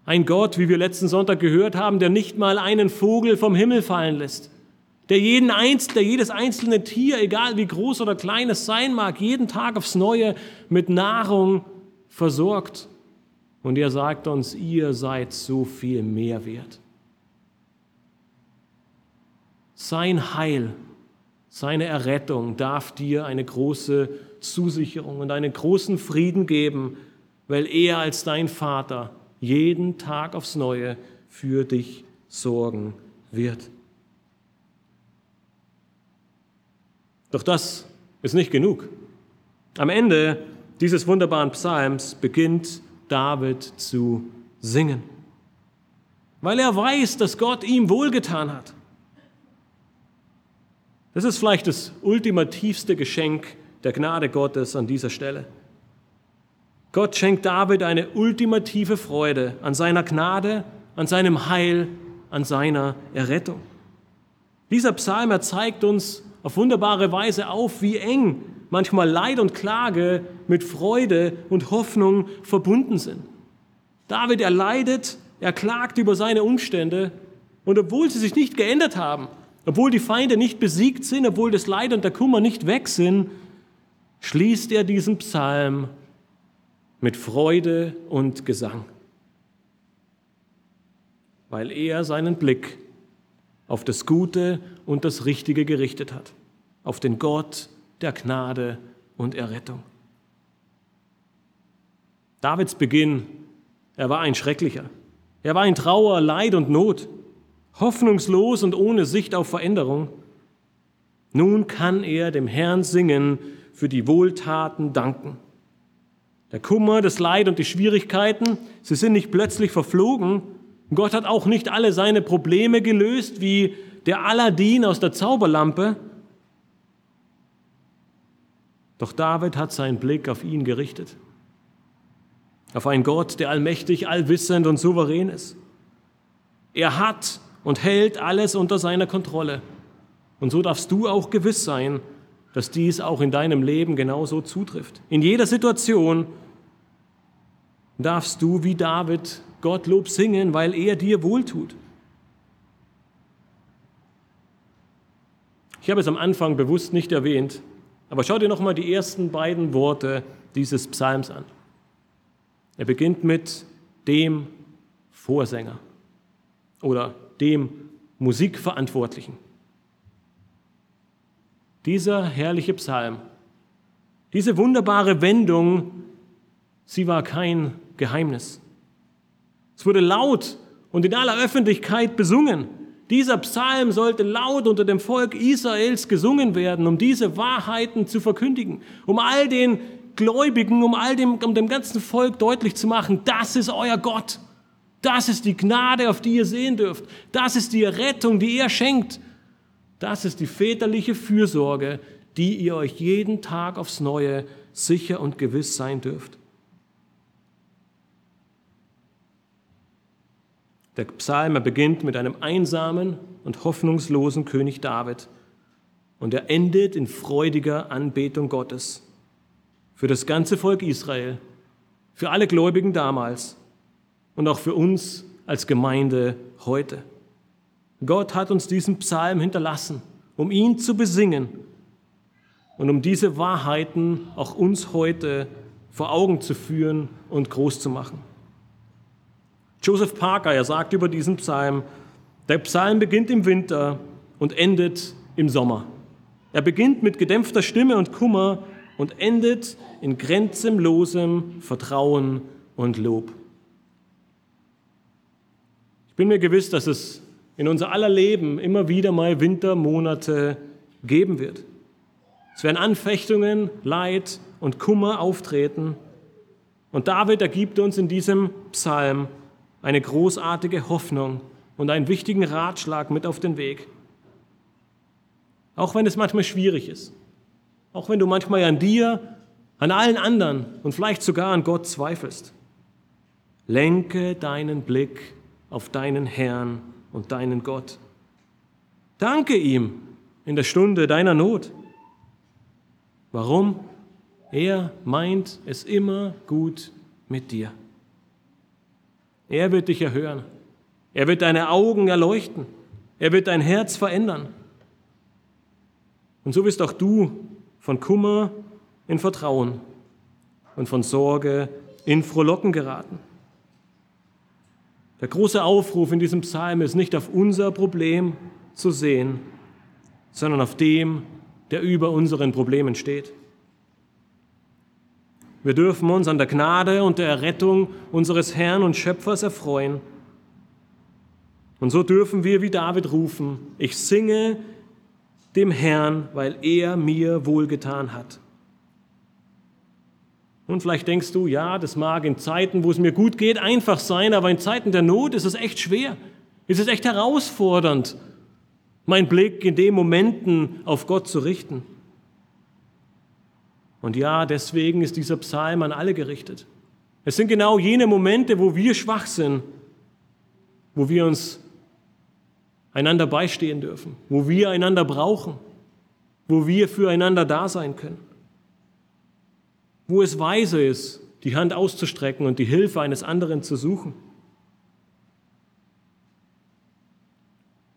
Speaker 1: Ein Gott, wie wir letzten Sonntag gehört haben, der nicht mal einen Vogel vom Himmel fallen lässt, der, jeden Einz der jedes einzelne Tier, egal wie groß oder klein es sein mag, jeden Tag aufs Neue mit Nahrung versorgt. Und er sagt uns, ihr seid so viel mehr wert. Sein Heil, seine Errettung darf dir eine große Zusicherung und einen großen Frieden geben, weil er als dein Vater jeden Tag aufs Neue für dich sorgen wird. Doch das ist nicht genug. Am Ende dieses wunderbaren Psalms beginnt David zu singen, weil er weiß, dass Gott ihm wohlgetan hat. Das ist vielleicht das ultimativste Geschenk der Gnade Gottes an dieser Stelle. Gott schenkt David eine ultimative Freude an seiner Gnade, an seinem Heil, an seiner Errettung. Dieser Psalm zeigt uns auf wunderbare Weise auf, wie eng manchmal Leid und Klage mit Freude und Hoffnung verbunden sind. David, er leidet, er klagt über seine Umstände und obwohl sie sich nicht geändert haben, obwohl die Feinde nicht besiegt sind, obwohl das Leid und der Kummer nicht weg sind, schließt er diesen Psalm mit Freude und Gesang, weil er seinen Blick auf das Gute und das Richtige gerichtet hat, auf den Gott der Gnade und Errettung. Davids Beginn, er war ein schrecklicher. Er war in Trauer, Leid und Not, hoffnungslos und ohne Sicht auf Veränderung. Nun kann er dem Herrn singen, für die Wohltaten danken. Der Kummer, das Leid und die Schwierigkeiten, sie sind nicht plötzlich verflogen, Gott hat auch nicht alle seine Probleme gelöst, wie der Aladdin aus der Zauberlampe. Doch David hat seinen Blick auf ihn gerichtet. Auf einen Gott, der allmächtig, allwissend und souverän ist. Er hat und hält alles unter seiner Kontrolle. Und so darfst du auch gewiss sein, dass dies auch in deinem Leben genauso zutrifft. In jeder Situation darfst du wie David Gottlob singen, weil er dir wohltut. Ich habe es am Anfang bewusst nicht erwähnt, aber schau dir noch mal die ersten beiden Worte dieses Psalms an. Er beginnt mit dem Vorsänger oder dem Musikverantwortlichen. Dieser herrliche Psalm, diese wunderbare Wendung, sie war kein Geheimnis. Es wurde laut und in aller Öffentlichkeit besungen. Dieser Psalm sollte laut unter dem Volk Israels gesungen werden, um diese Wahrheiten zu verkündigen, um all den Gläubigen, um all dem, um dem ganzen Volk deutlich zu machen, das ist euer Gott. Das ist die Gnade, auf die ihr sehen dürft. Das ist die Rettung, die er schenkt. Das ist die väterliche Fürsorge, die ihr euch jeden Tag aufs Neue sicher und gewiss sein dürft. Der Psalm beginnt mit einem einsamen und hoffnungslosen König David und er endet in freudiger Anbetung Gottes für das ganze Volk Israel, für alle Gläubigen damals und auch für uns als Gemeinde heute. Gott hat uns diesen Psalm hinterlassen, um ihn zu besingen und um diese Wahrheiten auch uns heute vor Augen zu führen und groß zu machen. Joseph Parker, er sagt über diesen Psalm, der Psalm beginnt im Winter und endet im Sommer. Er beginnt mit gedämpfter Stimme und Kummer und endet in grenzenlosem Vertrauen und Lob. Ich bin mir gewiss, dass es in unser aller Leben immer wieder mal Wintermonate geben wird. Es werden Anfechtungen, Leid und Kummer auftreten. Und David ergibt uns in diesem Psalm eine großartige Hoffnung und einen wichtigen Ratschlag mit auf den Weg. Auch wenn es manchmal schwierig ist. Auch wenn du manchmal an dir, an allen anderen und vielleicht sogar an Gott zweifelst. Lenke deinen Blick auf deinen Herrn und deinen Gott. Danke ihm in der Stunde deiner Not. Warum? Er meint es immer gut mit dir. Er wird dich erhören. Er wird deine Augen erleuchten. Er wird dein Herz verändern. Und so bist auch du von Kummer in Vertrauen und von Sorge in Frohlocken geraten. Der große Aufruf in diesem Psalm ist nicht auf unser Problem zu sehen, sondern auf dem, der über unseren Problemen steht. Wir dürfen uns an der Gnade und der Errettung unseres Herrn und Schöpfers erfreuen. Und so dürfen wir wie David rufen, ich singe dem Herrn, weil er mir wohlgetan hat. Und vielleicht denkst du, ja, das mag in Zeiten, wo es mir gut geht, einfach sein, aber in Zeiten der Not ist es echt schwer. Ist es echt herausfordernd, meinen Blick in den Momenten auf Gott zu richten. Und ja, deswegen ist dieser Psalm an alle gerichtet. Es sind genau jene Momente, wo wir schwach sind, wo wir uns einander beistehen dürfen, wo wir einander brauchen, wo wir füreinander da sein können, wo es weise ist, die Hand auszustrecken und die Hilfe eines anderen zu suchen,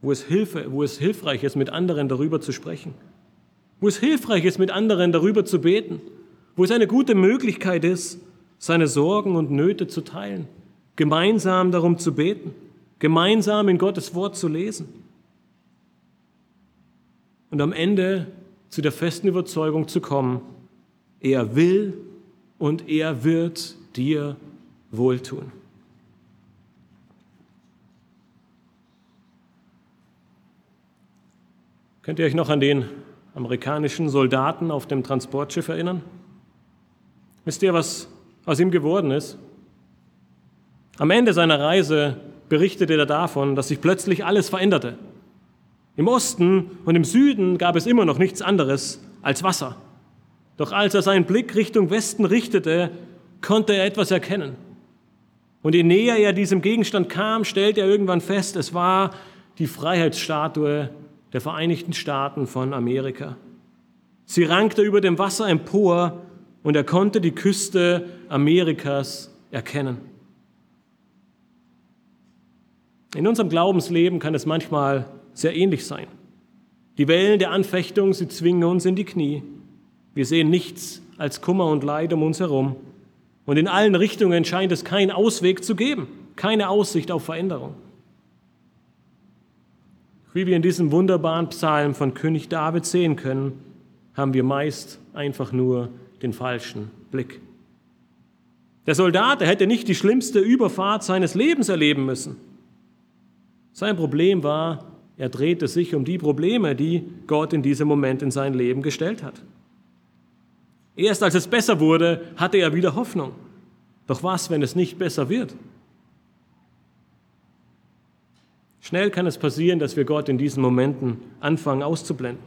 Speaker 1: wo es, Hilfe, wo es hilfreich ist, mit anderen darüber zu sprechen. Wo es hilfreich ist, mit anderen darüber zu beten, wo es eine gute Möglichkeit ist, seine Sorgen und Nöte zu teilen, gemeinsam darum zu beten, gemeinsam in Gottes Wort zu lesen. Und am Ende zu der festen Überzeugung zu kommen, er will und er wird dir wohltun. Könnt ihr euch noch an den amerikanischen Soldaten auf dem Transportschiff erinnern? Wisst ihr, was aus ihm geworden ist? Am Ende seiner Reise berichtete er davon, dass sich plötzlich alles veränderte. Im Osten und im Süden gab es immer noch nichts anderes als Wasser. Doch als er seinen Blick Richtung Westen richtete, konnte er etwas erkennen. Und je näher er diesem Gegenstand kam, stellte er irgendwann fest, es war die Freiheitsstatue der Vereinigten Staaten von Amerika. Sie rankte über dem Wasser empor und er konnte die Küste Amerikas erkennen. In unserem Glaubensleben kann es manchmal sehr ähnlich sein. Die Wellen der Anfechtung, sie zwingen uns in die Knie. Wir sehen nichts als Kummer und Leid um uns herum. Und in allen Richtungen scheint es keinen Ausweg zu geben, keine Aussicht auf Veränderung. Wie wir in diesem wunderbaren Psalm von König David sehen können, haben wir meist einfach nur den falschen Blick. Der Soldat, der hätte nicht die schlimmste Überfahrt seines Lebens erleben müssen. Sein Problem war, er drehte sich um die Probleme, die Gott in diesem Moment in sein Leben gestellt hat. Erst als es besser wurde, hatte er wieder Hoffnung. Doch was, wenn es nicht besser wird? Schnell kann es passieren, dass wir Gott in diesen Momenten anfangen auszublenden.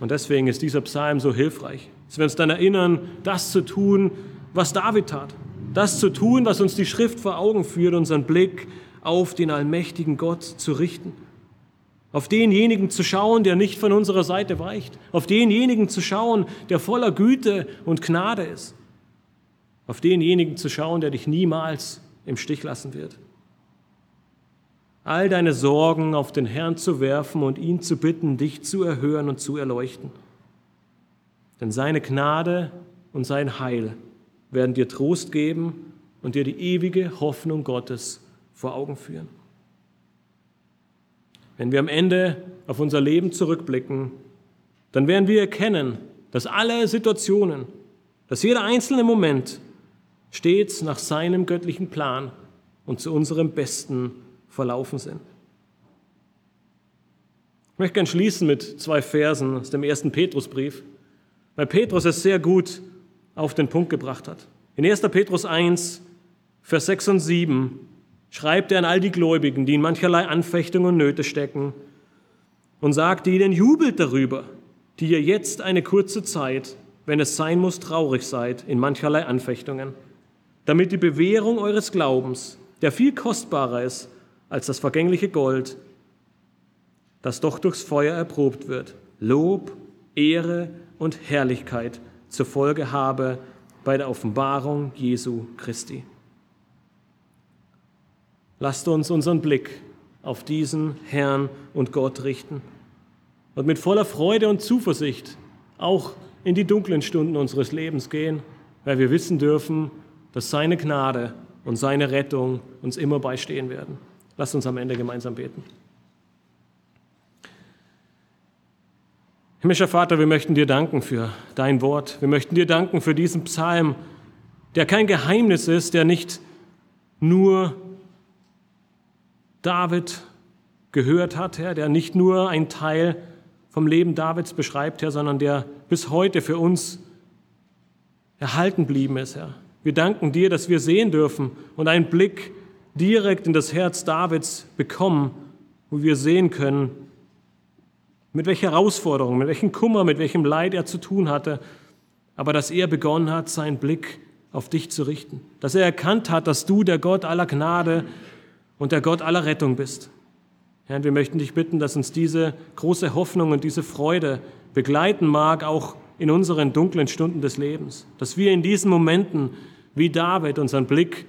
Speaker 1: Und deswegen ist dieser Psalm so hilfreich, dass wir uns dann erinnern, das zu tun, was David tat. Das zu tun, was uns die Schrift vor Augen führt, unseren Blick auf den allmächtigen Gott zu richten. Auf denjenigen zu schauen, der nicht von unserer Seite weicht. Auf denjenigen zu schauen, der voller Güte und Gnade ist. Auf denjenigen zu schauen, der dich niemals im Stich lassen wird all deine Sorgen auf den Herrn zu werfen und ihn zu bitten, dich zu erhören und zu erleuchten. Denn seine Gnade und sein Heil werden dir Trost geben und dir die ewige Hoffnung Gottes vor Augen führen. Wenn wir am Ende auf unser Leben zurückblicken, dann werden wir erkennen, dass alle Situationen, dass jeder einzelne Moment stets nach seinem göttlichen Plan und zu unserem Besten verlaufen sind. Ich möchte gerne schließen mit zwei Versen aus dem ersten Petrusbrief, weil Petrus es sehr gut auf den Punkt gebracht hat. In 1. Petrus 1, Vers 6 und 7 schreibt er an all die Gläubigen, die in mancherlei Anfechtungen und Nöte stecken, und sagt ihnen, jubelt darüber, die ihr jetzt eine kurze Zeit, wenn es sein muss, traurig seid in mancherlei Anfechtungen, damit die Bewährung eures Glaubens, der viel kostbarer ist als das vergängliche Gold, das doch durchs Feuer erprobt wird, Lob, Ehre und Herrlichkeit zur Folge habe bei der Offenbarung Jesu Christi. Lasst uns unseren Blick auf diesen Herrn und Gott richten und mit voller Freude und Zuversicht auch in die dunklen Stunden unseres Lebens gehen, weil wir wissen dürfen, dass seine Gnade und seine Rettung uns immer beistehen werden. Lasst uns am Ende gemeinsam beten. Himmlischer Vater, wir möchten dir danken für dein Wort. Wir möchten dir danken für diesen Psalm, der kein Geheimnis ist, der nicht nur David gehört hat, Herr, der nicht nur ein Teil vom Leben Davids beschreibt, Herr, sondern der bis heute für uns erhalten blieben ist, Herr. Wir danken dir, dass wir sehen dürfen und einen Blick direkt in das Herz Davids bekommen, wo wir sehen können, mit welcher Herausforderung, mit welchem Kummer, mit welchem Leid er zu tun hatte, aber dass er begonnen hat, seinen Blick auf dich zu richten, dass er erkannt hat, dass du der Gott aller Gnade und der Gott aller Rettung bist. Herr, wir möchten dich bitten, dass uns diese große Hoffnung und diese Freude begleiten mag, auch in unseren dunklen Stunden des Lebens, dass wir in diesen Momenten wie David unseren Blick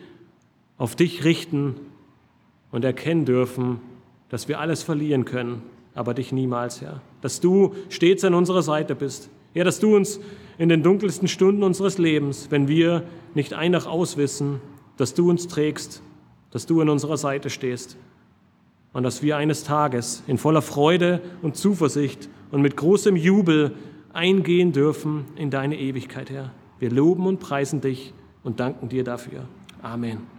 Speaker 1: auf dich richten und erkennen dürfen, dass wir alles verlieren können, aber dich niemals, Herr. Dass du stets an unserer Seite bist. Ja, dass du uns in den dunkelsten Stunden unseres Lebens, wenn wir nicht ein nach auswissen, dass du uns trägst dass du an unserer Seite stehst und dass wir eines Tages in voller Freude und Zuversicht und mit großem Jubel eingehen dürfen in deine Ewigkeit, Herr. Wir loben und preisen dich und danken dir dafür. Amen.